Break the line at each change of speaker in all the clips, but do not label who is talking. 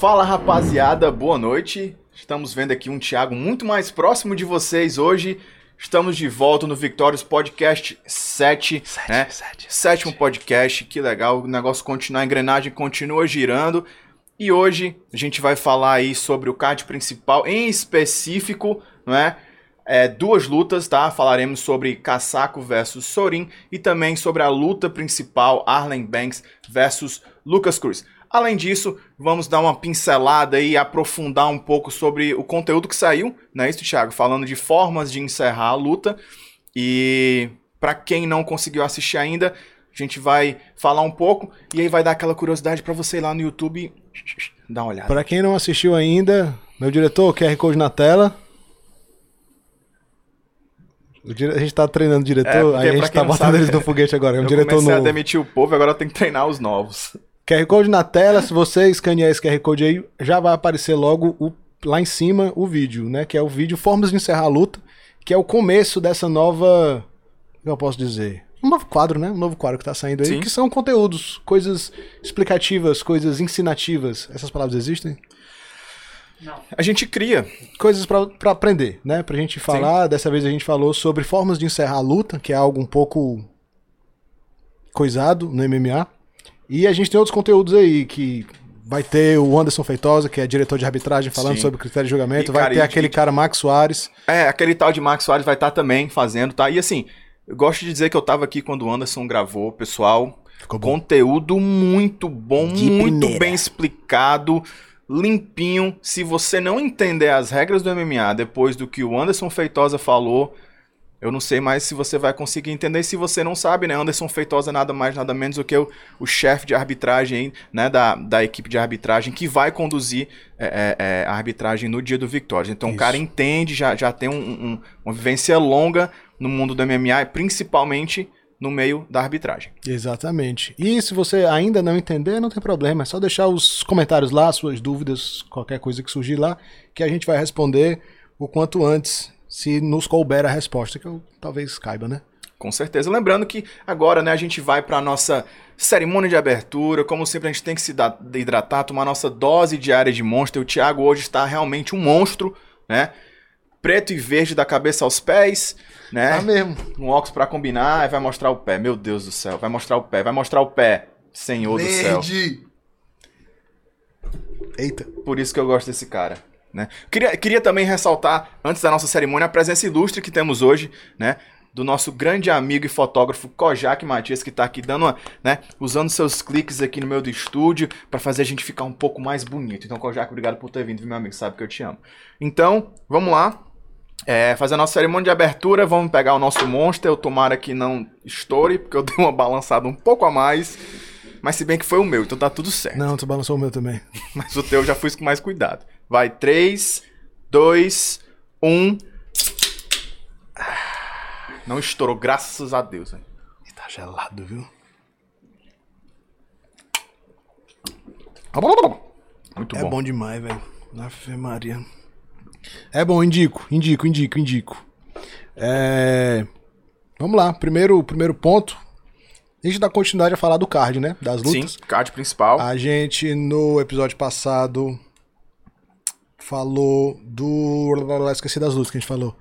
Fala rapaziada, boa noite. Estamos vendo aqui um Thiago muito mais próximo de vocês hoje. Estamos de volta no Victorious Podcast 7,
Sete,
né?
sete,
Sétimo podcast, que legal. O negócio continua, a engrenagem continua girando. E hoje a gente vai falar aí sobre o card principal, em específico, não é? É, duas lutas, tá? Falaremos sobre Casaco versus Sorin e também sobre a luta principal, Arlen Banks versus Lucas Cruz. Além disso, vamos dar uma pincelada e aprofundar um pouco sobre o conteúdo que saiu, não é isso, Thiago? Falando de formas de encerrar a luta. E para quem não conseguiu assistir ainda, a gente vai falar um pouco e aí vai dar aquela curiosidade para você ir lá no YouTube dar uma olhada.
Pra quem não assistiu ainda, meu diretor, QR Code na tela. Dire- A gente tá treinando o diretor,
É,
aí a gente tá botando
sabe,
eles no foguete agora. É um
Eu
diretor
comecei a
novo.
demitir o povo, agora tenho que treinar os novos.
QR Code na tela, se você escanear esse QR Code aí, já vai aparecer logo o- lá em cima o vídeo, né? Que é o vídeo Formas de Encerrar a Luta, que é o começo dessa nova. Como eu posso dizer? Um novo quadro, né? Um novo quadro que tá saindo aí,
Sim.
que são conteúdos, coisas explicativas, coisas ensinativas. Essas palavras existem?
A gente cria.
coisas pra aprender, né? Pra gente falar. Dessa vez a gente falou sobre formas de encerrar a luta, que é algo um pouco coisado no MMA. E a gente tem outros conteúdos aí que vai ter o Anderson Feitosa, que é diretor de arbitragem, falando
Sim.
sobre critério de julgamento.
E,
vai
cara,
ter aquele cara Max Soares.
É, aquele tal de Max Soares vai estar também fazendo, tá? E assim, eu gosto de dizer que eu tava aqui quando o Anderson gravou, pessoal.
Ficou bom.
Conteúdo muito bom,
De
muito
primeira.
bem explicado, limpinho. Se você não entender as regras do MMA depois do que o Anderson Feitosa falou, eu não sei mais se você vai conseguir entender. Se você não sabe, né? Anderson Feitosa é nada mais, nada menos do que o, o chefe de arbitragem, né? Da, da equipe de arbitragem que vai conduzir é, é, é, a arbitragem no dia do Victória. Então o
Isso.
cara entende, já, já tem um- um- uma vivência longa no mundo do MMA, principalmente no meio da arbitragem.
Exatamente. E se você ainda não entender, não tem problema. É só deixar os comentários lá, suas dúvidas, qualquer coisa que surgir lá, que a gente vai responder o quanto antes, se nos couber a resposta, que eu talvez caiba, né?
Com certeza. Lembrando que agora, né, a gente vai para nossa cerimônia de abertura. Como sempre, a gente tem que se hidratar, tomar nossa dose diária de monstro. E o Thiago hoje está realmente um monstro, né? Preto e verde da cabeça aos pés, né?
Tá mesmo.
Um óculos para combinar, aí vai mostrar o pé. Meu Deus do céu, vai mostrar o pé, vai mostrar o pé. Senhor do céu.
Eita.
Por isso que eu gosto desse cara. Né? Queria, queria também ressaltar, antes da nossa cerimônia, a presença ilustre que temos hoje, né? Do nosso grande amigo e fotógrafo Kojak Matias, que tá aqui dando uma, né? Usando seus cliques aqui no meio do estúdio para fazer a gente ficar um pouco mais bonito. Então, Kojak, obrigado por ter vindo, meu amigo? Sabe que eu te amo. Então, vamos lá. É, fazer a nossa cerimônia de abertura, vamos pegar o nosso monster. Eu tomara que não estoure, porque eu dei uma balançada um pouco a mais. Mas se bem que foi o meu, então tá tudo certo.
Não, tu balançou o meu também.
Mas o teu eu já fui com mais cuidado. Vai, 3, 2, 1. Não estourou, graças a Deus. velho.
Tá gelado, viu?
Muito
é
bom.
bom, demais, velho. Ave Maria. É bom, indico, indico, indico, indico. É... Vamos lá, primeiro, primeiro ponto. A gente dá continuidade a falar do card, né? Das
Sim,
lutas.
card principal.
A gente, no episódio passado, falou do. Esqueci das lutas que a gente falou.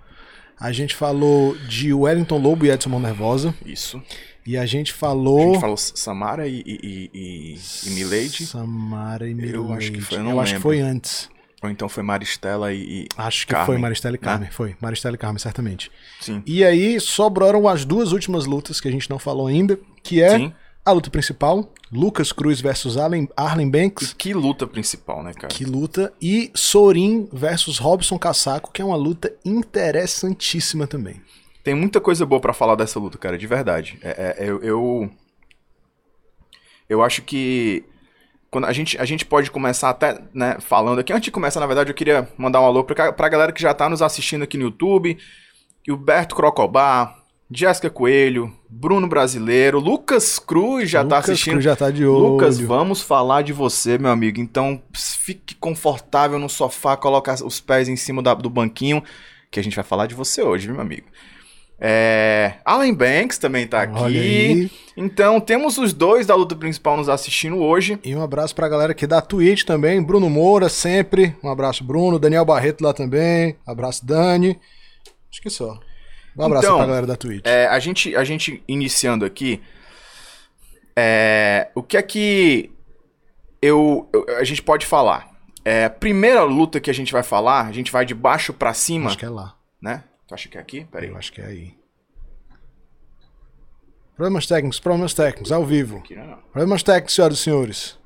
A gente falou de Wellington Lobo e Edson Mão Nervosa.
Isso.
E a gente
A
falou.
gente falou Samara e, e, e, e, Milady.
Samara e
Eu
Milady.
acho que foi, eu
Eu,
não
acho que foi antes.
Ou então foi Maristela e.
Acho que
Carmen,
foi Maristela e
né?
Carmen. Foi, Maristela e Carmen, certamente.
Sim.
E aí sobraram as duas últimas lutas que a gente não falou ainda, que é
Sim.
A luta principal, Lucas Cruz versus Arlen, Arlen
E
Banks,
que luta principal, né, cara?
que luta, e Sorin versus Robson Casaco, que é uma luta interessantíssima também.
Tem muita coisa boa pra falar dessa luta, cara, de verdade. É, é, eu, eu. eu acho que. Quando a, gente, a gente pode começar até, né, falando aqui. Antes de começar, na verdade, eu queria mandar um alô pra, pra galera que já tá nos assistindo aqui no YouTube. Gilberto Crocobá, Jéssica Coelho, Bruno Brasileiro, Lucas Cruz já tá
Lucas
assistindo.
Cruz já tá de olho.
Lucas, vamos falar de você, meu amigo. Então, fique confortável no sofá, coloca os pés em cima da- do banquinho, que a gente vai falar de você hoje, viu, meu amigo. É, Alan Banks também tá aqui. Então temos os dois da luta principal nos assistindo hoje.
E um abraço pra galera aqui da Twitch também. Bruno Moura, sempre. Um abraço, Bruno. Daniel Barreto lá também. Abraço, Dani. Acho que só. Um abraço então, pra galera da Twitch.
É, a, gente, a gente iniciando aqui. É, o que é que eu, eu, a gente pode falar? É, primeira luta que a gente vai falar, a gente vai de baixo para cima.
Acho que é lá.
Né? Tu acha que é aqui?
Peraí. Eu acho que é aí. Problemas técnicos, problemas técnicos, ao vivo. Aqui não, é não. Problemas técnicos, senhoras e senhores.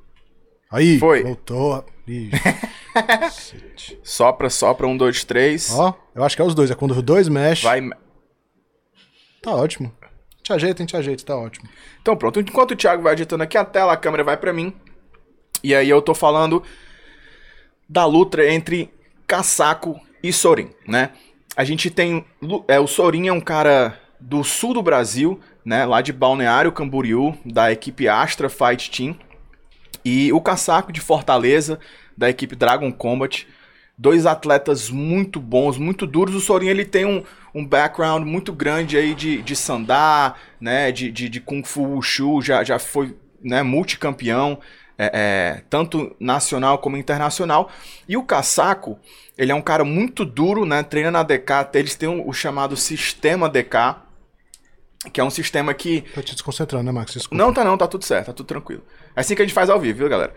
Aí,
Foi.
voltou.
sopra, sopra, um, dois, três.
Ó, eu acho que é os dois. É quando os dois mexem.
Vai.
Tá ótimo. Te ajeita, te ajeita, tá ótimo.
Então pronto, enquanto o Thiago vai ajeitando aqui a tela, a câmera vai para mim. E aí eu tô falando da luta entre Casaco e Sorin, né? a gente tem. É, o Sorin é um cara do sul do Brasil, né? Lá de Balneário Camboriú, da equipe Astra Fight Team. E o Casaco de Fortaleza, da equipe Dragon Combat. Dois atletas muito bons, muito duros. O Sorin ele tem um, um background muito grande aí de, de sandá, né? De, de, de Kung Fu Wushu, já, já foi né, multicampeão é, é, tanto nacional como internacional. E o Casaco, ele é um cara muito duro, né? Treina na DK, eles têm o, o chamado sistema DK, que é um sistema que.
Tô te desconcentrando, né, Max? Desculpa.
Não, tá não, tá tudo certo, tá tudo tranquilo. É assim que a gente faz ao vivo, viu, galera?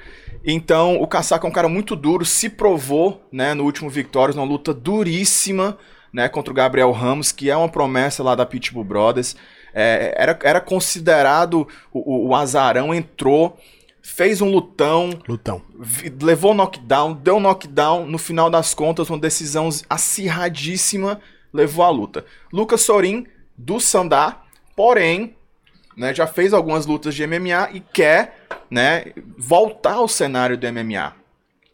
Então, o Casaco é um cara muito duro, se provou, né, no último Victorious, numa luta duríssima, né, contra o Gabriel Ramos, que é uma promessa lá da Pitbull Brothers. É, era, era considerado o, o, o azarão, entrou fez um lutão.
Lutão.
Levou knockdown, deu knockdown. No final das contas, uma decisão acirradíssima levou a luta. Lucas Sorin, do Sandá, porém, né, já fez algumas lutas de MMA e quer né, voltar ao cenário do MMA.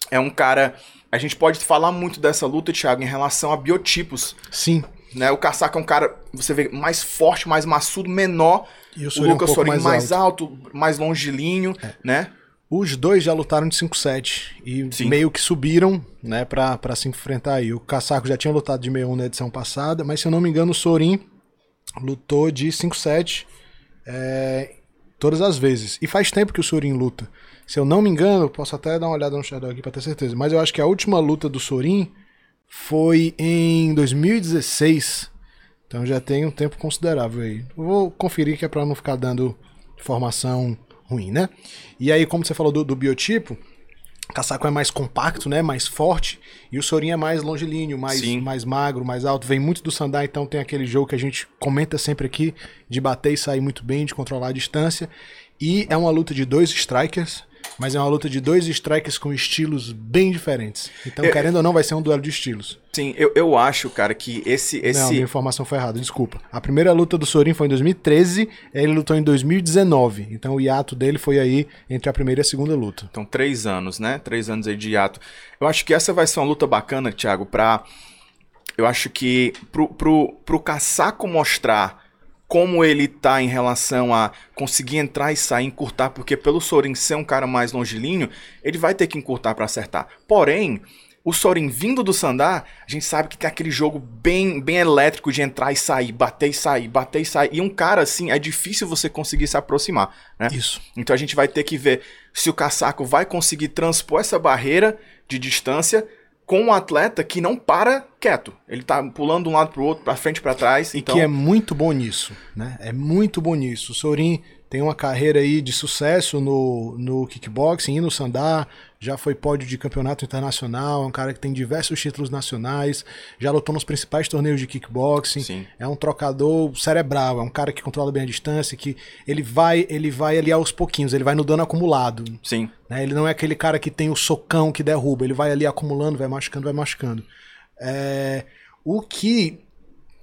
É um cara. A gente pode falar muito dessa luta, Thiago, em relação a biotipos.
Sim.
Né, o Casaca é um cara, você vê, mais forte, mais maçudo, menor
e o, o Lucas um Sorin mais,
mais alto. alto. mais longilíneo, é. né?
Os dois já lutaram de 5-7 e Sim. meio que subiram, né, pra, pra se enfrentar aí. O Casaco já tinha lutado de 61 na edição passada, mas se eu não me engano o Sorin lutou de 5-7 é, todas as vezes. E faz tempo que o Sorin luta. Se eu não me engano, posso até dar uma olhada no Shadow aqui pra ter certeza, mas eu acho que a última luta do Sorin foi em 2016 então já tem um tempo considerável aí. Vou conferir que é para não ficar dando informação ruim, né? E aí, como você falou do, do biotipo, Casaco é mais compacto, né? Mais forte. E o Sorin é mais longilíneo, mais, mais magro, mais alto. Vem muito do Sandai, então tem aquele jogo que a gente comenta sempre aqui, de bater e sair muito bem, de controlar a distância. E é uma luta de dois strikers. Mas é uma luta de dois strikers com estilos bem diferentes. Então, eu, querendo ou não, vai ser um duelo de estilos.
Sim, eu, eu acho, cara, que esse, esse.
Não, minha informação foi errada, desculpa. A primeira luta do Sorin foi em 2013, ele lutou em 2019. Então o hiato dele foi aí entre a primeira e a segunda luta.
Então, três anos, né? Três anos aí de hiato. Eu acho que essa vai ser uma luta bacana, Thiago, pra. Eu acho que pro, pro, pro Caçaco mostrar como ele tá em relação a conseguir entrar e sair, encurtar, porque pelo Sorin ser um cara mais longilíneo, ele vai ter que encurtar para acertar. Porém, o Sorin vindo do Sandar, a gente sabe que tem aquele jogo bem, bem elétrico de entrar e sair, bater e sair, bater e sair. E um cara assim, é difícil você conseguir se aproximar, né?
Isso.
Então a gente vai ter que ver se o Casaco vai conseguir transpor essa barreira de distância com um atleta que não para quieto. Ele tá pulando de um lado pro outro, para frente para trás.
E
então...
que é muito bom nisso, né? É muito bom nisso. O Sorin tem uma carreira aí de sucesso no, no kickboxing e no sandá, já foi pódio de campeonato internacional, é um cara que tem diversos títulos nacionais, já lutou nos principais torneios de kickboxing,
Sim.
é um trocador cerebral, é um cara que controla bem a distância, que ele vai ele vai ali aos pouquinhos, ele vai no dano acumulado.
Sim.
Né? Ele não é aquele cara que tem o socão que derruba, ele vai ali acumulando, vai machucando, vai machucando. É... O que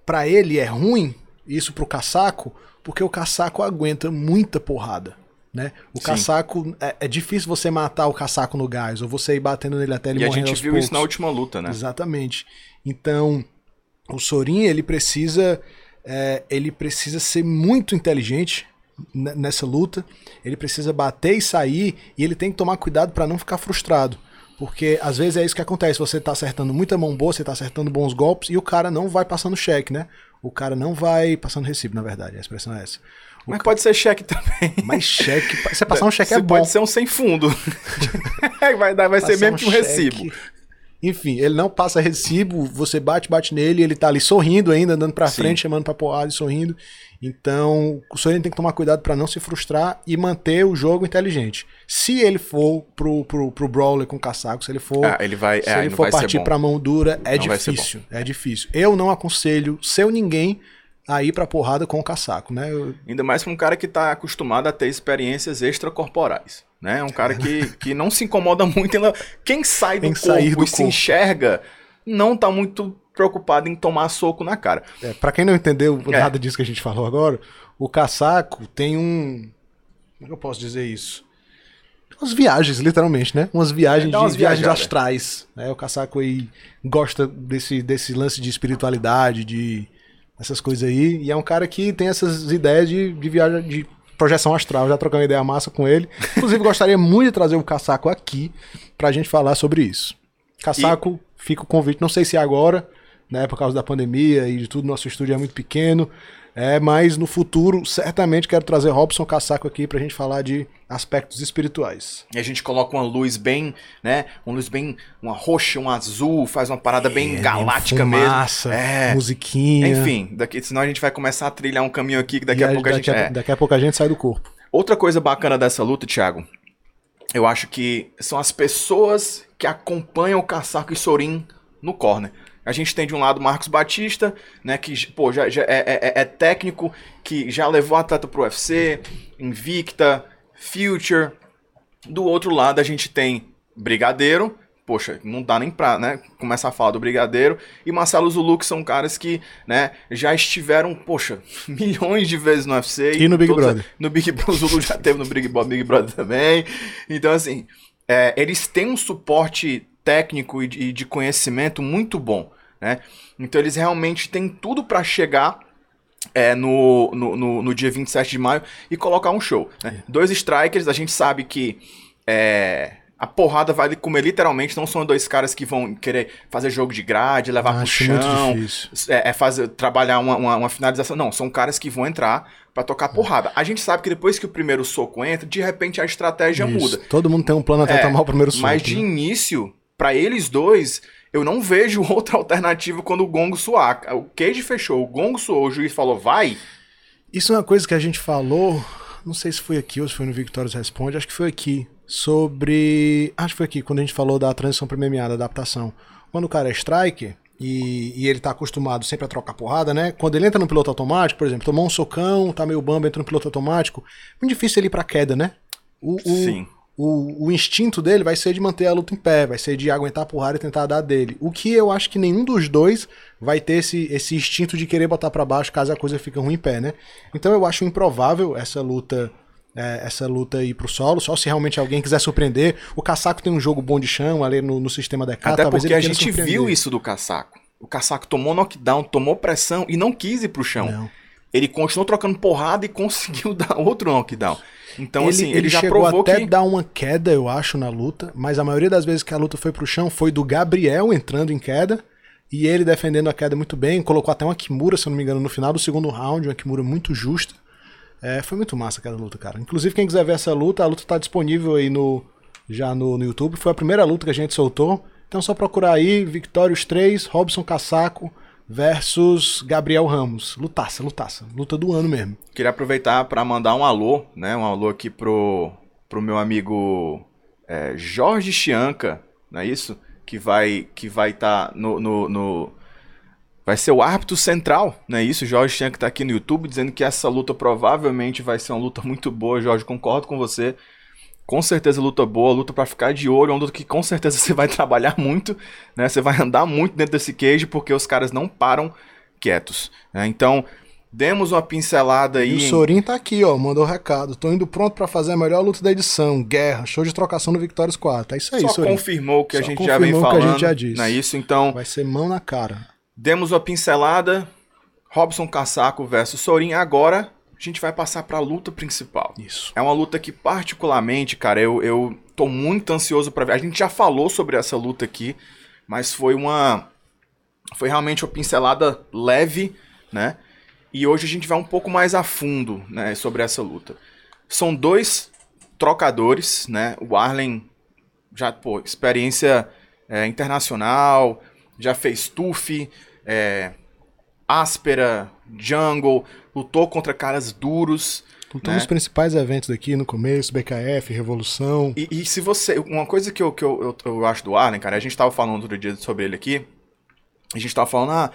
para ele é ruim, isso pro casaco, porque o caçaco aguenta muita porrada. Né? O Sim. caçaco. É, é, difícil você matar o caçaco no gás, ou você ir batendo nele até ele
e
morrer.
E a gente viu
poucos.
isso na última luta, né?
Exatamente. Então, o Sorin, ele precisa. É, ele precisa ser muito inteligente nessa luta. Ele precisa bater e sair, e ele tem que tomar cuidado para não ficar frustrado. Porque às vezes é isso que acontece, você tá acertando muita mão boa, você tá acertando bons golpes e o cara não vai passando cheque, né? O cara não vai passando recibo, na verdade, a expressão é essa. O
Mas
ca-
pode ser cheque também.
Mas cheque, você passar um cheque é
Você
bom.
pode ser um sem fundo. vai dar, vai ser mesmo
um
que um
cheque.
recibo.
Enfim, ele não passa recibo, você bate, bate nele, ele tá ali sorrindo ainda, andando pra
Sim.
frente, chamando pra porrada e sorrindo. Então, o Sorin tem que tomar cuidado pra não se frustrar e manter o jogo inteligente. Se ele for pro, pro, pro Brawler com caçaco, se ele for,
Ah, ele vai,
se
é,
ele for partir pra mão dura, é
Não
difícil. É difícil. Eu não aconselho seu ninguém a ir pra porrada com o caçaco, né? Eu-
Ainda mais pra um cara que tá acostumado a ter experiências extracorporais. Né? Um cara que, que não se incomoda muito. Em... Quem sai do
Em
corpo
sair do
e se
corpo.
enxerga não tá muito preocupado em tomar soco na cara.
É, pra quem não entendeu
É.
nada disso que a gente falou agora, o caçaco tem um. Como é que eu posso dizer isso? Umas viagens, literalmente, né? Umas viagens,
É, umas
de, viagens astrais. Né? O caçaco aí gosta desse, desse lance de espiritualidade, de essas coisas aí. E é um cara que tem essas ideias de, de viagem, de projeção astral. Já trocando ideia massa com ele. Inclusive, gostaria muito de trazer o caçaco aqui pra gente falar sobre isso. Caçaco, fica o convite. Não sei se é agora, né? Por causa da pandemia e de tudo, nosso estúdio é muito pequeno. É, mas no futuro, certamente quero trazer Robson Caçaco aqui pra gente falar de aspectos espirituais.
E a gente coloca uma luz bem, né? Uma luz bem. Uma roxa, um azul, faz uma parada bem galáctica
Fumaça,
mesmo. É.
musiquinha.
Enfim, daqui, senão a gente vai começar a trilhar um caminho aqui que daqui
E
a pouco a gente. é.
daqui a pouco a gente sai do corpo.
Outra coisa bacana dessa luta, Thiago, eu acho que são as pessoas que acompanham o Caçaco e Sorin no corner. A gente tem de um lado Marcos Batista, né, que pô, já, já é, é- é técnico, que já levou atleta pro UFC, Invicta, Future. Do outro lado a gente tem Brigadeiro, poxa, não dá nem pra né, começar a falar do Brigadeiro, e Marcelo Zulu, que são caras que né, já estiveram, poxa, milhões de vezes no UFC.
E no Big
todos-
Brother.
no Big Brother, o Zulu já teve no Big, Big Brother também. Então, assim, é, eles têm um suporte técnico e de, conhecimento muito bom, né? Então, eles realmente têm tudo pra chegar é, no, no, no, no dia 27 de maio e colocar um show. né? Dois strikers, a gente sabe que é, a porrada vai comer literalmente, não são dois caras que vão querer fazer jogo de grade, levar pro
Acho muito
chão, é, é fazer, trabalhar uma, uma, uma finalização. Não, são caras que vão entrar pra tocar porrada. A gente sabe que depois que o primeiro soco entra, de repente a estratégia
Isso.
muda.
Todo mundo tem um plano até
É,
tomar o primeiro soco.
Mas de
né?
início, pra eles dois, eu não vejo outra alternativa quando o gongo soar. O Cage fechou, o gongo soou, o juiz falou, vai.
Isso é uma coisa que a gente falou, não sei se foi aqui ou se foi no Victorious Responde, acho que foi aqui, sobre... Acho que foi aqui, quando a gente falou da transição para MMA, da adaptação. Quando o cara é striker e, e ele tá acostumado sempre a trocar porrada, né? Quando ele entra no piloto automático, por exemplo, tomou um socão, tá meio bamba, entra no piloto automático, muito difícil ele ir pra queda, né? O, o,
Sim.
O, o instinto dele vai ser de manter a luta em pé, vai ser de aguentar a porrada e tentar dar dele. O que eu acho que nenhum dos dois vai ter esse, esse instinto de querer botar pra baixo caso a coisa fique ruim em pé, né? Então eu acho improvável essa luta. é, essa luta ir pro solo, só se realmente alguém quiser surpreender. O Casaco tem um jogo bom de chão ali no, no sistema DK.
Até
talvez
porque a gente viu isso do Caçaco. O Caçaco tomou knockdown, tomou pressão e não quis ir pro chão.
Não.
Ele continuou trocando porrada e conseguiu dar outro knockdown. Então,
ele,
assim, ele,
ele
já
chegou
provou
até
que.
dar uma queda, eu acho, na luta, mas a maioria das vezes que a luta foi pro chão foi do Gabriel entrando em queda e ele defendendo a queda muito bem, colocou até uma Kimura, se eu não me engano, no final do segundo round, uma Kimura muito justa. É, foi muito massa aquela luta, cara. Inclusive, quem quiser ver essa luta, a luta tá disponível aí no já no, no YouTube. Foi a primeira luta que a gente soltou. Então é só procurar aí, Victórios 3, Robson Casaco versus Gabriel Ramos. Lutaça, lutaça. Luta do ano mesmo.
Queria aproveitar para mandar um alô, né? Um alô aqui pro, pro meu amigo é, Jorge Chianca, não é isso? Que vai que vai estar no, no, no- Vai ser o árbitro central, não é isso? Jorge Chianca tá aqui no YouTube dizendo que essa luta provavelmente vai ser uma luta muito boa. Jorge, concordo com você. Com certeza luta boa, luta pra ficar de olho, uma luta que com certeza você vai trabalhar muito, né? Você vai andar muito dentro desse cage porque os caras não param quietos. né? Então, demos uma pincelada aí.
E o
em-
Sorin tá aqui, ó, mandou o recado. Tô indo pronto pra fazer a melhor luta da edição. Guerra, show de trocação no Victorious 4. É isso aí,
Só
Sorin.
confirmou o que a
Só
gente já vem
confirmou o que a
falando.
gente já disse.
Não é isso? Então,
Vai ser mão na cara.
demos uma pincelada. Robson Casaco versus Sorin. Agora, a gente vai passar pra luta principal.
Isso.
É uma luta que, particularmente, cara, eu, eu tô muito ansioso pra ver. A gente já falou sobre essa luta aqui, mas foi uma. Foi realmente uma pincelada leve, né? E hoje a gente vai um pouco mais a fundo, né, sobre essa luta. São dois trocadores, né? O Arlen já, pô, experiência é, internacional, já fez TUF, é, áspera, jungle, lutou contra caras duros.
Lutou né? nos principais eventos daqui no começo, BKF, Revolução.
E, e, se você. Uma coisa que, eu, que eu, eu, eu, acho do Arlen, cara, a gente tava falando outro dia sobre ele aqui. A gente tava falando, ah,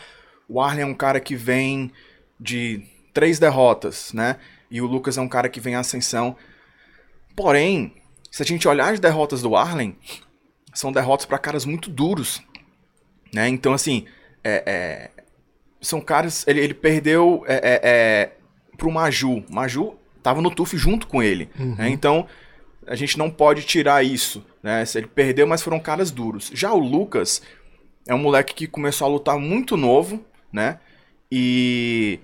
o Arlen é um cara que vem de três derrotas, né? E o Lucas é um cara que vem em ascensão. Porém, se a gente olhar as derrotas do Arlen, são derrotas para caras muito duros, né? Então, assim, é, é, são caras. Ele, ele perdeu é, é, é pro Maju. Maju tava no TUF junto com ele. Uhum. Né? Então, a gente não pode tirar isso. Né? Ele perdeu, mas foram caras duros. Já o Lucas é um moleque que começou a lutar muito novo, né? E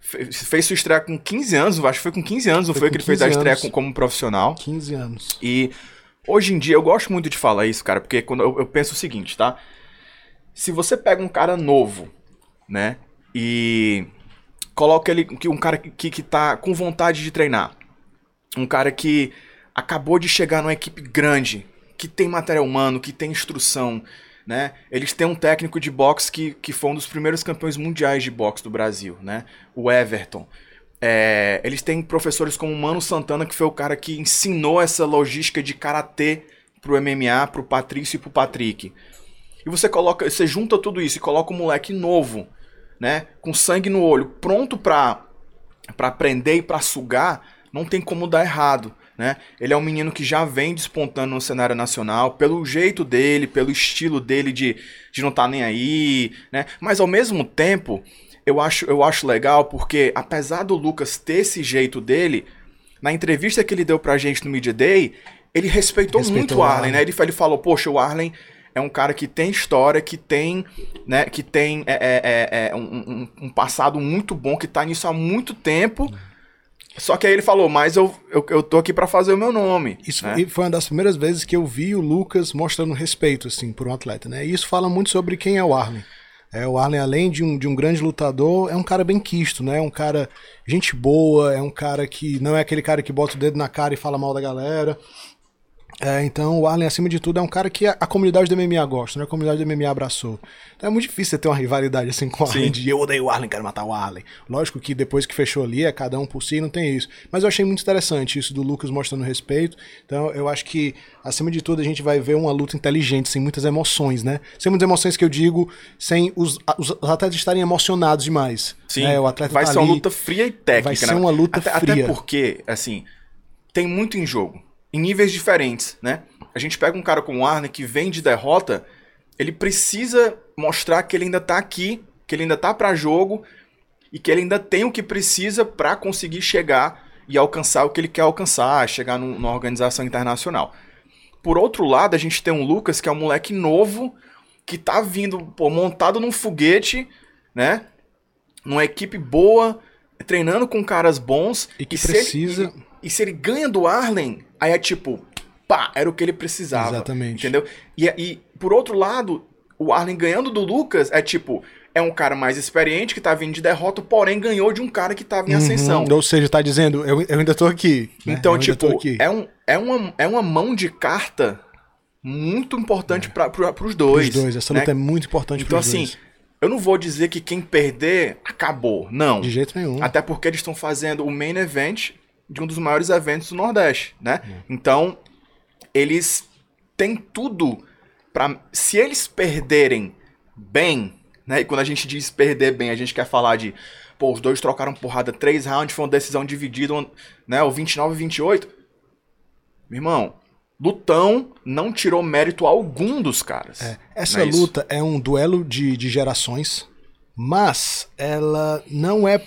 fez sua estreia com 15 anos, acho que foi com 15 anos, não foi, foi que ele fez a estreia com, como profissional.
15 anos.
E hoje em dia eu gosto muito de falar isso, cara, porque quando eu, eu penso o seguinte, tá? Se você pega um cara novo, né? E coloca ele. Um cara que, que tá com vontade de treinar. Um cara que acabou de chegar numa equipe grande, que tem material humano, que tem instrução, né? Eles têm um técnico de boxe que, que foi um dos primeiros campeões mundiais de boxe do Brasil, né? O Everton. É, eles têm professores como o Mano Santana, que foi o cara que ensinou essa logística de karatê pro MMA, pro Patrício e pro Patrick. E você coloca, você junta tudo isso e coloca um moleque novo, né, com sangue no olho, pronto pra, pra aprender e pra sugar, não tem como dar errado. Né? Ele é um menino que já vem despontando no cenário nacional, pelo jeito dele, pelo estilo dele de, de não estar tá nem aí, né? Mas ao mesmo tempo, eu acho, eu acho legal porque, apesar do Lucas ter esse jeito dele, na entrevista que ele deu pra gente no Media Day, ele respeitou, respeitou muito o Arlen, né? Ele, ele falou, poxa, o Arlen é um cara que tem história, que tem, né, que tem é, é, é, é um, um, um, passado muito bom, que tá nisso há muito tempo. Só que aí ele falou, mas eu, eu, eu tô aqui para fazer o meu nome.
Isso né? foi uma das primeiras vezes que eu vi o Lucas mostrando respeito, assim, por um atleta, né? E isso fala muito sobre quem é o Arlen. É, o Arlen, além de um, de um grande lutador, é um cara bem quisto, né? É um cara gente boa, é um cara que não é aquele cara que bota o dedo na cara e fala mal da galera. É, então o Arlen, acima de tudo, é um cara que a, a, comunidade do MMA gosta, né? A comunidade do MMA abraçou. Então é muito difícil você ter uma rivalidade assim com o Arlen, de eu odeio o Arlen, quero matar o Arlen. Lógico que depois que fechou ali, é cada um por si, não tem isso. Mas eu achei muito interessante isso do Lucas mostrando respeito. Então eu acho que, acima de tudo, a gente vai ver uma luta inteligente, sem muitas emoções, né? Sem muitas emoções que eu digo, sem os, os atletas estarem emocionados demais.
Sim, né? o atleta vai tá ser ali, uma luta fria e técnica.
Vai ser né? uma luta
até,
fria.
Até porque, assim, tem muito em jogo em níveis diferentes, né? A gente pega um cara como o Arne que vem de derrota, ele precisa mostrar que ele ainda tá aqui, que ele ainda tá para jogo e que ele ainda tem o que precisa para conseguir chegar e alcançar o que ele quer alcançar, chegar numa organização internacional. Por outro lado, a gente tem um Lucas que é um moleque novo que tá vindo pô, montado num foguete, né? Numa equipe boa, treinando com caras bons
e que e precisa
ele, e, e se ele ganha do Arlen, Aí é tipo, pá, era o que ele precisava.
Exatamente.
Entendeu? E, e por outro lado, o Arlen ganhando do Lucas é tipo, é um cara mais experiente que tá vindo de derrota, porém ganhou de um cara que tava em ascensão.
Uhum, ou seja, tá dizendo, eu, eu ainda tô aqui.
Né? Então, tipo, É, um, é, uma, é uma mão de carta muito importante é. para os dois.
Os dois, essa luta né? é muito importante
então, assim, dois. Eu não vou dizer que quem perder acabou, não.
De jeito nenhum.
Até porque eles estão fazendo o main event de um dos maiores eventos do Nordeste, né? Uhum. Então, eles têm tudo para se eles perderem bem, né? E quando a gente diz perder bem, a gente quer falar de, pô, os dois trocaram porrada, três rounds, foi uma decisão dividida, né, o 29 e 28. Meu irmão, Lutão não tirou mérito algum dos caras.
É, essa é luta é um duelo de, de gerações, mas ela não é.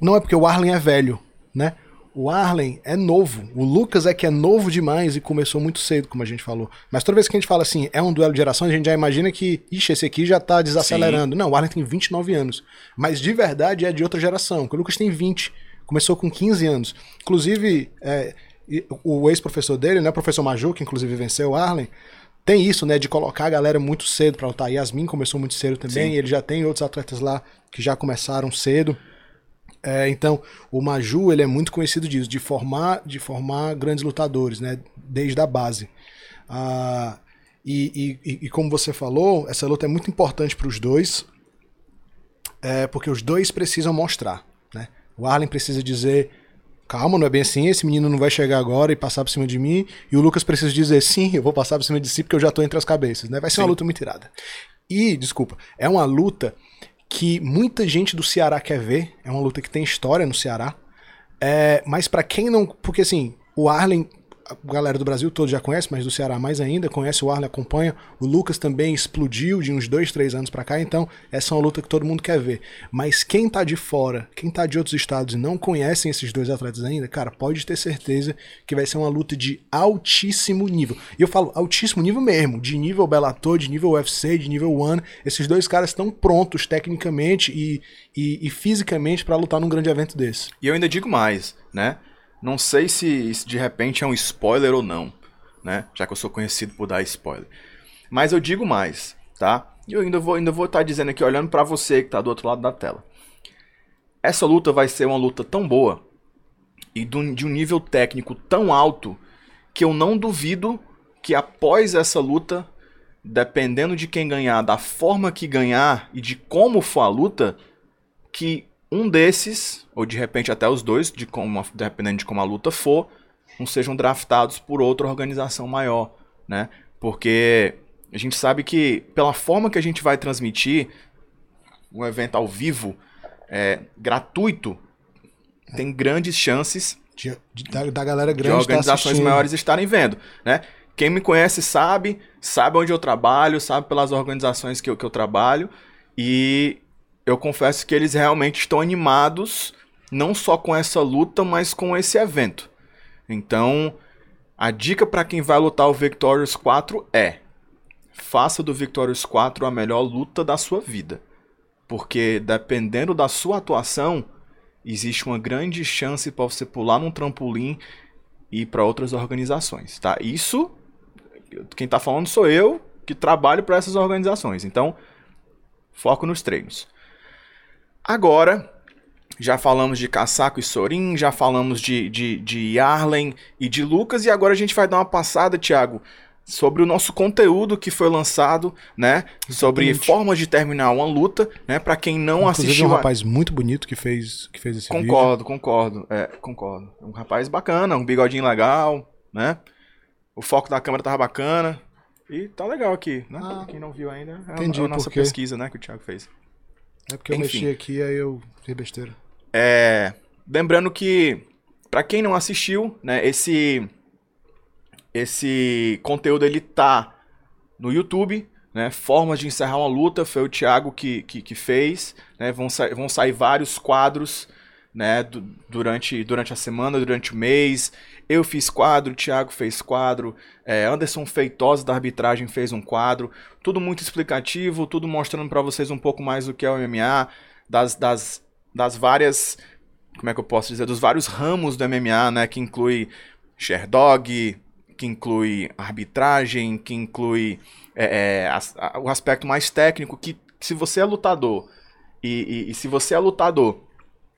Não é porque o Arlen é velho, né? O Arlen é novo. O Lucas é que é novo demais e começou muito cedo, como a gente falou. Mas toda vez que a gente fala assim, é um duelo de gerações, a gente já imagina que, ixi, esse aqui já tá desacelerando. Sim. Não, o Arlen tem 29 anos. Mas de verdade é de outra geração, porque o Lucas tem 20. Começou com 15 anos. Inclusive, é, o ex-professor dele, né, o professor Maju, que inclusive venceu o Arlen, tem isso, né, de colocar a galera muito cedo para lutar. Yasmin começou muito cedo também,
Sim.
ele já tem outros atletas lá que já começaram cedo. É, então, o Maju, ele é muito conhecido disso, de formar, de formar grandes lutadores, né, desde a base. Ah, e, e, e como você falou, essa luta é muito importante para os dois, é, porque os dois precisam mostrar, né? O Arlen precisa dizer calma, não é bem assim, esse menino não vai chegar agora e passar por cima de mim. E o Lucas precisa dizer, sim, eu vou passar por cima de si porque eu já tô entre as cabeças, né? Vai ser uma
Sim.
luta muito irada. E, desculpa, é uma luta que muita gente do Ceará quer ver, é uma luta que tem história no Ceará. É, mas pra quem não. Porque assim, o Arlen, a galera do Brasil todo já conhece, mas do Ceará mais ainda, conhece o Arlen, acompanha. O Lucas também explodiu de uns dois, três anos pra cá, então essa é uma luta que todo mundo quer ver. Mas quem tá de fora, quem tá de outros estados e não conhecem esses dois atletas ainda, cara, pode ter certeza que vai ser uma luta de altíssimo nível. E eu falo altíssimo nível mesmo, de nível Bellator, de nível UFC, de nível One. Esses dois caras estão prontos tecnicamente e, e, e fisicamente pra lutar num grande evento desse.
E eu ainda digo mais, né? Não sei se, de repente é um spoiler ou não, né? Já que eu sou conhecido por dar spoiler. Mas eu digo mais, tá? E eu ainda vou ainda vou estar dizendo aqui, olhando pra você que tá do outro lado da tela. Essa luta vai ser uma luta tão boa e de um nível técnico tão alto que eu não duvido que após essa luta, dependendo de quem ganhar, da forma que ganhar e de como for a luta, que um desses, ou de repente até os dois, de como, dependendo de como a luta for, não sejam draftados por outra organização maior, né? Porque a gente sabe que pela forma que a gente vai transmitir um evento ao vivo, é, gratuito, tem grandes chances
De, de- da, da galera
de
grande tá
organizações
assistindo.
maiores estarem vendo, né? Quem me conhece sabe, sabe onde eu trabalho, sabe pelas organizações que eu, que eu trabalho, e eu confesso que eles realmente estão animados, não só com essa luta, mas com esse evento. Então, a dica para quem vai lutar o Victorious 4 é: faça do Victorious 4 a melhor luta da sua vida. Porque dependendo da sua atuação, existe uma grande chance para você pular num trampolim e ir para outras organizações, tá? Isso quem tá falando sou eu, que trabalho para essas organizações. Então, foco nos treinos. Agora, já falamos de Casaco e Sorin, já falamos de, de, de Arlen e de Lucas, e agora a gente vai dar uma passada, Thiago, sobre o nosso conteúdo que foi lançado, né? Sobre
Exatamente.
formas de terminar uma luta, né? Para quem não
Inclusive,
assistiu.
um
a-
rapaz muito bonito que fez, que fez esse vídeo.
Concordo, concordo. É, concordo. Um rapaz bacana, um bigodinho legal, né? O foco da câmera tava bacana. E tá legal aqui, né?
Ah,
quem não viu ainda, é a-
entendi
a, nossa
por quê.
pesquisa, né, que o Thiago fez.
É porque eu
Enfim.
mexi aqui aí eu fiz besteira.
É, lembrando que pra quem não assistiu, né, esse esse conteúdo ele tá no YouTube, né? Formas de encerrar uma luta foi o Thiago que, que, que fez, né? Vão, sa vão sair vários quadros, né? du- durante, durante a semana, durante o mês. Eu fiz quadro, Thiago fez quadro, é, Anderson Feitosa da arbitragem fez um quadro. Tudo muito explicativo, tudo mostrando pra vocês um pouco mais do que é o MMA, das, das, das várias como é que eu posso dizer, dos vários ramos do MMA, né, que inclui Sherdog, que inclui arbitragem, que inclui é, é, o aspecto mais técnico, que se você é lutador, e, e- e se você é lutador,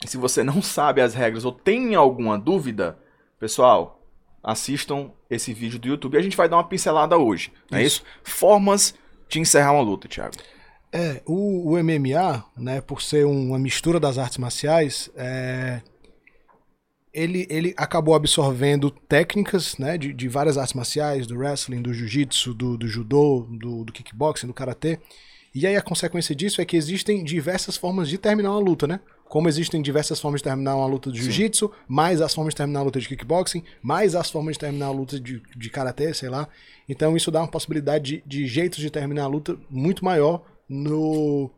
se você não sabe as regras ou tem alguma dúvida, pessoal, assistam esse vídeo do YouTube e a gente vai dar uma pincelada hoje, não é isso? Formas de encerrar uma luta, Thiago.
É, o, o MMA, né, por ser uma mistura das artes marciais, é, ele, ele acabou absorvendo técnicas né, de, de várias artes marciais, do wrestling, do jiu-jitsu, do, do judô, do, do kickboxing, do karatê. E aí a consequência disso é que existem diversas formas de terminar uma luta, né? Como existem diversas formas de terminar uma luta de jiu-jitsu, mais as formas de terminar a luta de kickboxing, mais as formas de terminar a luta de, de karatê, sei lá. Então isso dá uma possibilidade de, de jeitos de terminar a luta muito maior no,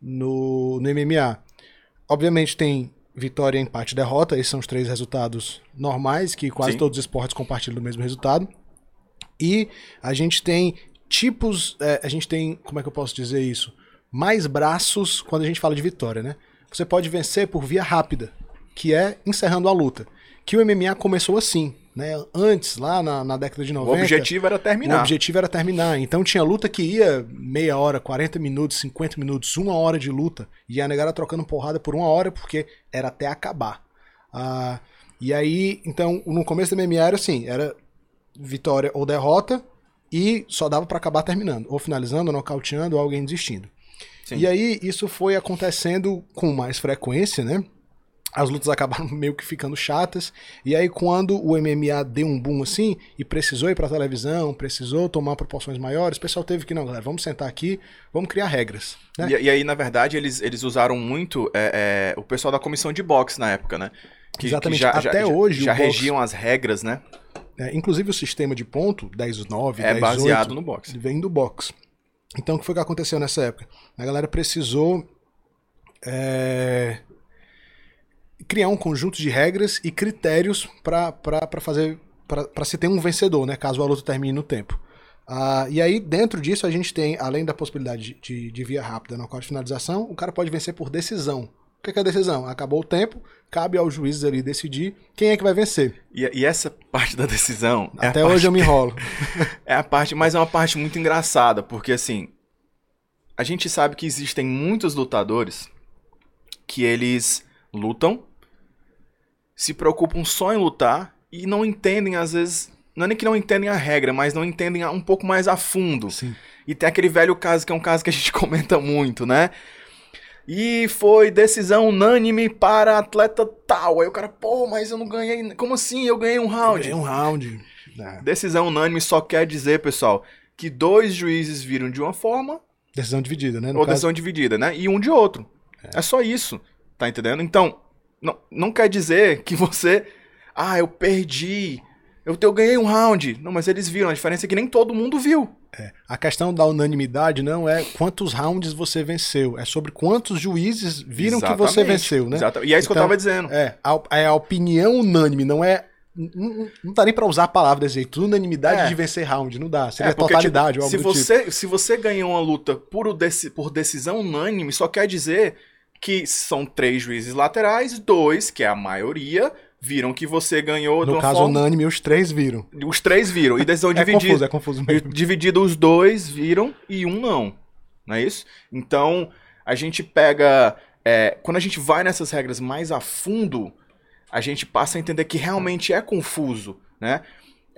no, no MMA. Obviamente tem vitória, empate e derrota, esses são os três resultados normais, que quase
Sim.
todos os esportes compartilham do mesmo resultado. E a gente tem tipos, é, a gente tem, como é que eu posso dizer isso? Mais braços quando a gente fala de vitória, né? Você pode vencer por via rápida, que é encerrando a luta. Que o MMA começou assim, né? Antes, lá na, na década de 90.
O objetivo era terminar.
O objetivo era terminar. Então tinha luta que ia meia hora, 40 minutos, 50 minutos, uma hora de luta. E a negara trocando porrada por uma hora, porque era até acabar. Ah, e aí, então, no começo da MMA era assim, era vitória ou derrota, e só dava para acabar terminando, ou finalizando, ou nocauteando, ou alguém desistindo. Sim. E aí isso foi acontecendo com mais frequência, né? As lutas acabaram meio que ficando chatas. E aí, quando o MMA deu um boom assim e precisou ir pra televisão, precisou tomar proporções maiores, o pessoal teve que, não, galera, vamos sentar aqui, vamos criar regras.
Né? E, e, aí, na verdade, eles, eles usaram muito é, é, o pessoal da comissão de boxe na época, né?
Que, Exatamente. Que já, Até já, hoje.
Já, já regiam as regras, né?
É, inclusive o sistema de ponto, 10-9,
é 10, baseado no boxe.
Vem do boxe. Então o que foi que aconteceu nessa época? A galera precisou é, criar um conjunto de regras e critérios para fazer para se ter um vencedor, né? Caso a luta termine no tempo. Uh, e aí, dentro disso, a gente tem, além da possibilidade de, de, via rápida no de finalização, o cara pode vencer por decisão. O que é, a decisão? Acabou o tempo, cabe aos juízes ali decidir quem é que vai vencer.
E, e essa parte da decisão.
É Até hoje eu me enrolo.
é a parte, mas é uma parte muito engraçada, porque assim. A gente sabe que existem muitos lutadores que eles lutam, se preocupam só em lutar e não entendem, às vezes. Não é nem que não entendem a regra, mas não entendem um pouco mais a fundo.
Sim.
E tem aquele velho caso que é um caso que a gente comenta muito, né? E foi decisão unânime para atleta tal. Aí o cara, pô, mas eu não ganhei. Como assim? Eu ganhei um round.
Ganhei um round.
É. Decisão unânime só quer dizer, pessoal, que dois juízes viram de uma forma.
Decisão dividida, né?
No ou caso... decisão dividida, né? E um de outro. É. é só isso. Tá entendendo? Então, não, não quer dizer que você. Ah, eu perdi. Eu, eu ganhei um round. Não, mas eles viram. A diferença é que nem todo mundo viu.
É. A questão da unanimidade não é quantos rounds você venceu, é sobre quantos juízes viram Exatamente. que você venceu, né?
Exatamente. E é isso então, que eu então, tava dizendo.
É, a, é a opinião unânime, não é. Não, não dá nem pra usar a palavra desse jeito. Unanimidade é. de vencer round, não dá. Seria é, porque, totalidade, tipo,
se você tipo. Se você ganhou uma luta por, por decisão unânime, só quer dizer que são três juízes laterais, dois, que é a maioria, viram que você ganhou
no caso forma... unânime os três viram
os três viram e decisão
é
dividida
confuso, é confuso mesmo.
dividido os dois viram e um não não é isso então a gente pega é, quando a gente vai nessas regras mais a fundo a gente passa a entender que realmente é confuso né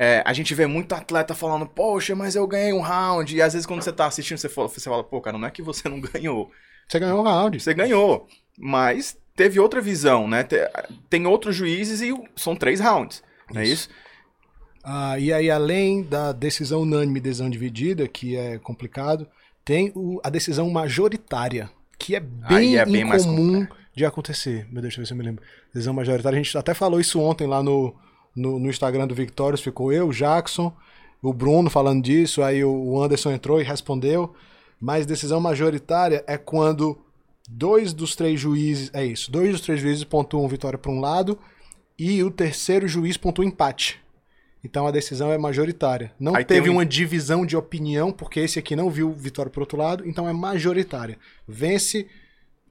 é, a gente vê muito atleta falando, poxa, mas eu ganhei um round. E às vezes quando você tá assistindo, você fala, você fala pô, cara, não é que você não ganhou.
Você ganhou um round.
Você ganhou. Mas teve outra visão, né? Tem outros juízes e são três rounds, não é isso?
Ah, e aí, além da decisão unânime e decisão dividida, que é complicado, tem o, a decisão majoritária, que é bem, é bem incomum de acontecer. Meu Deus, deixa eu ver se eu me lembro. Decisão majoritária, a gente até falou isso ontem lá no, no, no Instagram do Victorious, ficou eu, o Jackson, o Bruno falando disso, aí o Anderson entrou e respondeu. Mas decisão majoritária é quando dois dos três juízes, é isso, dois dos três juízes pontuam vitória para um lado e o terceiro juiz pontua empate. Então a decisão é majoritária. Não Aí teve um... uma divisão de opinião, porque esse aqui não viu vitória para outro lado, então é majoritária. Vence.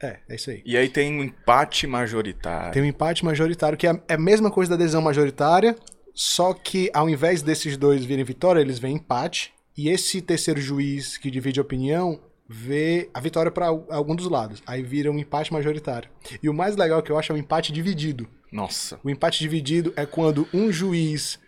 É, é isso aí.
E aí tem um empate majoritário.
Tem um empate majoritário, que é, é a mesma coisa da decisão majoritária, só que ao invés desses dois virem vitória, eles vêm empate. E esse terceiro juiz que divide a opinião vê a vitória para algum dos lados. Aí vira um empate majoritário. E o mais legal que eu acho é o empate dividido.
Nossa.
O empate dividido é quando um juiz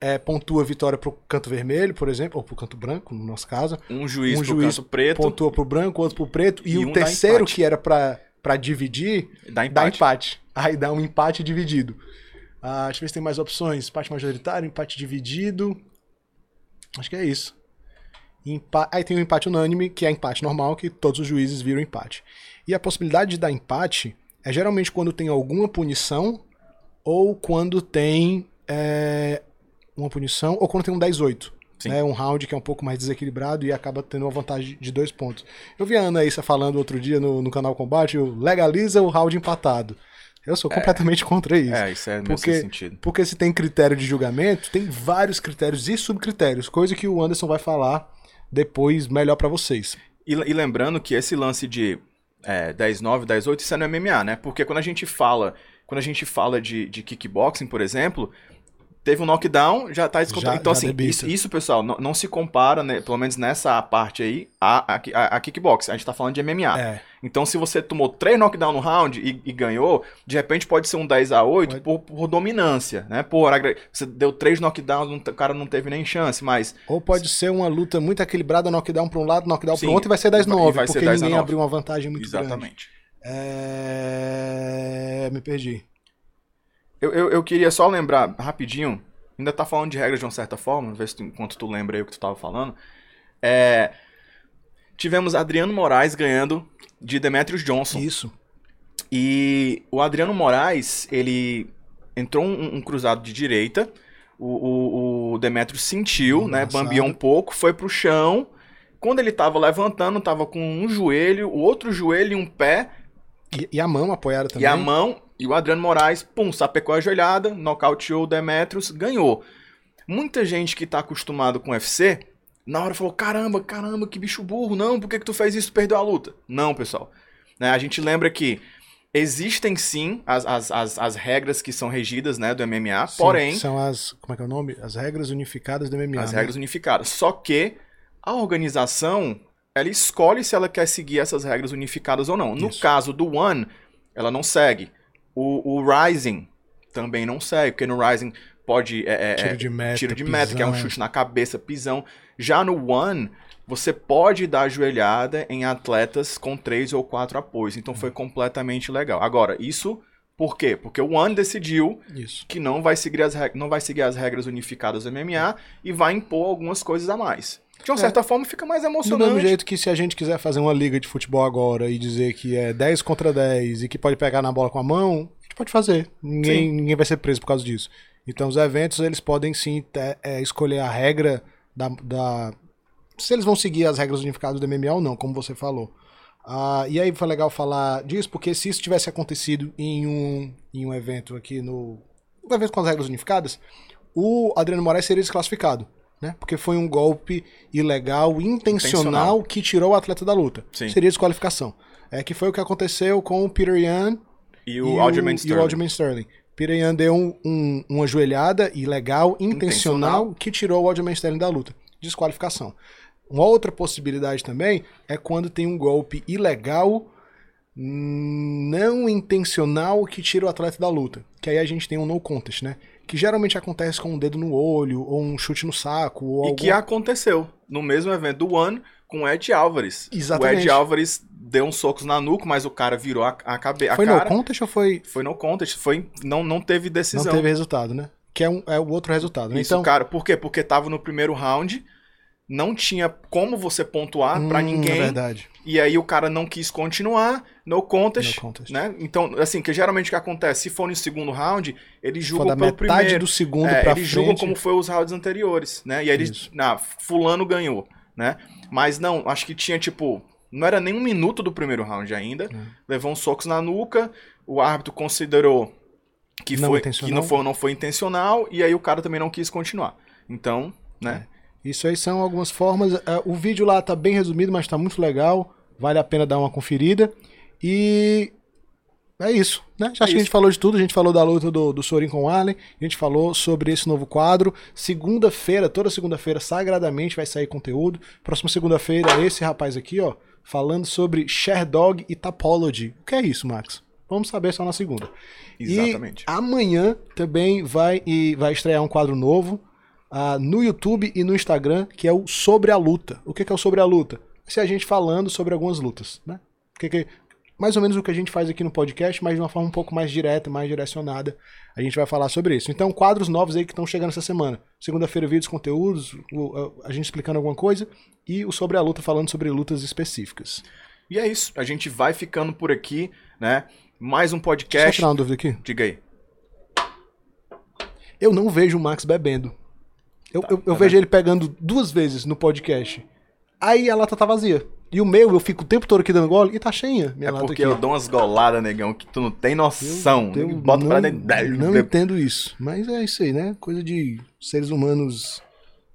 é, pontua a vitória pro canto vermelho, por exemplo, ou pro canto branco, no nosso caso.
Um juiz um pro juiz canto preto.
Pontua pro branco, outro pro preto. E, e o um terceiro, que era para dividir,
dá empate.
dá empate. Aí dá um empate dividido. Ah, deixa eu ver se tem mais opções. Empate majoritário, empate dividido. Acho que é isso. Empa Aí tem o empate unânime, que é empate normal, que todos os juízes viram empate. E a possibilidade de dar empate é geralmente quando tem alguma punição ou quando tem é, uma punição ou quando tem um 10-8. Né, um round que é um pouco mais desequilibrado e acaba tendo uma vantagem de dois pontos. Eu vi a Ana Issa falando outro dia no, no canal Combate, legaliza o round empatado. Eu sou é, completamente contra isso.
É, isso é porque, sentido.
Porque se tem critério de julgamento, tem vários critérios e subcritérios, coisa que o Anderson vai falar depois melhor para vocês.
E, e, lembrando que esse lance de é, 10-9, 10-8, isso é no MMA, né? Porque quando a gente fala, quando a gente fala de, de kickboxing, por exemplo, teve um knockdown, já tá descontrolado. Então,
já
assim,
debita.
isso, pessoal, não, não se compara, né, pelo menos nessa parte aí, a, a, a, a kickbox. A gente tá falando de MMA.
É.
Então, se você tomou três knockdown no round e, e ganhou, de repente pode ser um 10 a 8 por, por dominância, né? Por você deu três knockdowns, o cara não teve nem chance, mas
Ou pode ser uma luta muito equilibrada, knockdown pra um lado, knockdown
Sim,
pro outro, e vai ser 10-9,
e vai ser
porque
10 a
ninguém
9.
abriu uma vantagem muito grande.
exatamente.
É... Me perdi.
Eu, eu, eu queria só lembrar rapidinho, ainda tá falando de regras de uma certa forma, ver se tu, enquanto tu lembra aí o que tu tava falando. É, tivemos Adriano Moraes ganhando de Demetrius Johnson.
Isso.
E o Adriano Moraes, ele entrou um, um cruzado de direita, o, o, o Demetrius sentiu, né, bambeou um pouco, foi pro chão. Quando ele tava levantando, tava com um joelho, o outro joelho e um pé,
E, e a mão apoiada também.
e a mão, e o Adriano Moraes, pum, sapecou a joelhada, nocauteou o Demetrius, ganhou. Muita gente que tá acostumado com UFC, na hora falou, caramba, caramba, que bicho burro, não, por que, que tu fez isso, perdeu a luta? Não, pessoal. Né, a gente lembra que existem sim as, as, as, as regras que são regidas, né, do MMA,
Sim,
porém,
São as. Como é que é o nome? As regras unificadas do MMA.
as
né?
regras unificadas. Só que a organização, ela escolhe se ela quer seguir essas regras unificadas ou não. No
Isso.
caso do One, ela não segue. O, o Rising também não segue, porque no Rising pode... é, é,
Tiro de meta.
tiro de meta, que é um
pisão.
chute na cabeça, pisão. Já no One, você pode dar joelhada em atletas com três ou quatro apoios. Então foi completamente legal. Agora, isso por quê? Porque o One decidiu
Isso.
que não vai seguir as, reg- não vai seguir as regras unificadas do MMA e vai impor algumas coisas a mais. De uma
É.
certa forma, fica mais
Do
emocionante.
mesmo jeito que se a gente quiser fazer uma liga de futebol agora e dizer que é 10 contra 10 e que pode pegar na bola com a mão, a gente pode fazer. Ninguém, ninguém vai ser preso por causa disso. Então os eventos, eles podem sim te- é, escolher a regra da, da- Se eles vão seguir as regras unificadas do MMA ou não, como você falou. Ah, e aí foi legal falar disso, porque se isso tivesse acontecido em um, em um evento aqui no. Um evento com as regras unificadas, o Adriano Moraes seria desclassificado. Né? Porque foi um golpe ilegal, intencional,
Intencional.
que tirou o atleta da luta.
Sim.
Seria desqualificação. É que foi o que aconteceu com o Peter Yan
E o
e o
Sterling.
Aljamain Sterling. Peter Yan deu um- um- uma joelhada ilegal, intencional,
Intencional.
que tirou o Aljamain Sterling da luta. Desqualificação. Uma outra possibilidade também é quando tem um golpe ilegal, não intencional, que tira o atleta da luta. Que aí a gente tem um no contest, né? Que geralmente acontece com um dedo no olho, ou um chute no saco, ou
E
algum...
que aconteceu no mesmo evento do One com o Ed Álvares.
Exatamente.
O Ed Álvares deu uns socos na nuca, mas o cara virou a, a cabeça.
Foi
a
no
cara.
contest ou foi...
Foi no contest. Foi, não, não teve decisão.
Não teve resultado, né? Que é, um- é o outro resultado. né?
Isso,
então,
cara. Por quê? Porque tava no primeiro round, não tinha como você pontuar pra
hum,
ninguém.
É verdade.
E aí o cara não quis continuar no contest,
No contest.
né? Então, assim, que geralmente o que acontece, se for no segundo round, eles julgam pelo
metade
primeiro.
do segundo
É,
pra
eles
frente.
julgam como foi os rounds anteriores, né? E aí eles,
Isso.
ah, fulano ganhou, né? Mas não, acho que tinha tipo, não era nem um minuto do primeiro round ainda.
É.
Levou uns socos na nuca, o árbitro considerou que
Não
foi que
intencional.
não foi, não foi intencional e aí o cara também não quis continuar. Então, né?
Isso aí são algumas formas. É, O vídeo lá tá bem resumido, mas tá muito legal. Vale a pena dar uma conferida. E é isso, né? Acho que a gente
isso.
falou de tudo. A gente falou da luta do, do Sorin com o Allen. A gente falou sobre esse novo quadro. Segunda-feira, toda segunda-feira, sagradamente vai sair conteúdo. Próxima segunda-feira, esse rapaz aqui, ó, falando sobre Sherdog e Topology. O que é isso, Max? Vamos saber só na segunda.
Exatamente.
E amanhã também vai, e vai estrear um quadro novo ah, no YouTube e no Instagram, que é o Sobre a Luta. O que que é o Sobre a Luta? Ser a gente falando sobre algumas lutas, né? Que que- mais ou menos o que a gente faz aqui no podcast, mas de uma forma um pouco mais direta, mais direcionada. A gente vai falar sobre isso. Então, quadros novos aí que estão chegando essa semana. Segunda-feira, vídeos, conteúdos, a gente explicando alguma coisa, e o Sobre a Luta falando sobre lutas específicas.
E é isso, a gente vai ficando por aqui, né? Mais um podcast.
tirar uma dúvida aqui.
Diga aí.
Eu não vejo o Max bebendo. Eu, eu, eu
tá
vejo ele pegando duas vezes no podcast. Aí a lata tá vazia. E o meu, eu fico o tempo todo aqui dando gole e tá cheinha minha
É
lata
porque
aqui.
eu dou umas goladas, negão, que tu não tem noção.
Eu
Bota
não,
pra dentro.
não entendo isso. Mas é isso aí, né? Coisa de seres humanos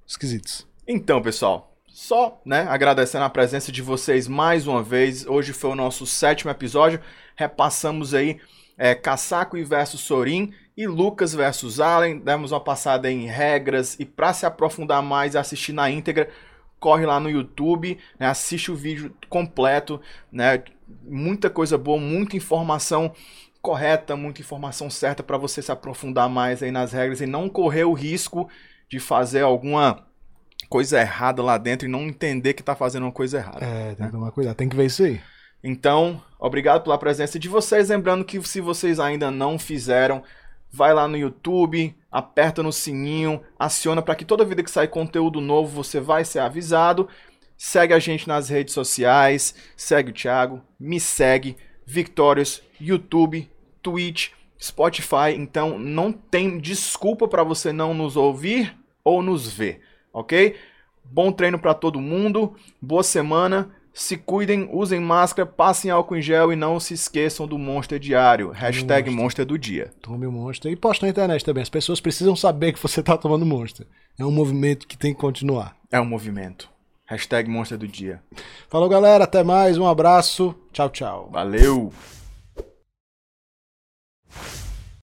esquisitos.
Então, pessoal, só, né, agradecendo a presença de vocês mais uma vez. Hoje foi o nosso sétimo episódio. Repassamos aí é, Casaco e versus Sorin e Lucas versus Allen. Demos uma passada em regras e para se aprofundar mais e assistir na íntegra, corre lá no YouTube, né, assiste o vídeo completo, né, muita coisa boa, muita informação correta, muita informação certa para você se aprofundar mais aí nas regras e não correr o risco de fazer alguma coisa errada lá dentro e não entender que está fazendo uma coisa errada.
É, tem que tomar cuidado, tem que ver isso aí.
Então, obrigado pela presença de vocês. Lembrando que se vocês ainda não fizeram, vai lá no YouTube, aperta no sininho, aciona para que toda vida que sair conteúdo novo você vai ser avisado. Segue a gente nas redes sociais, segue o Thiago, me segue, Victorious, YouTube, Twitch, Spotify. Então não tem desculpa para você não nos ouvir ou nos ver, ok? Bom treino para todo mundo, boa semana. Se cuidem, usem máscara, passem álcool em gel e não se esqueçam do Monster Diário. Hashtag monster. monster. do dia.
Tome o Monster. E posta na internet também. As pessoas precisam saber que você está tomando Monster. É um movimento que tem que continuar.
É um movimento. Hashtag Monster do dia.
Falou, galera. Até mais. Um abraço. Tchau, tchau.
Valeu.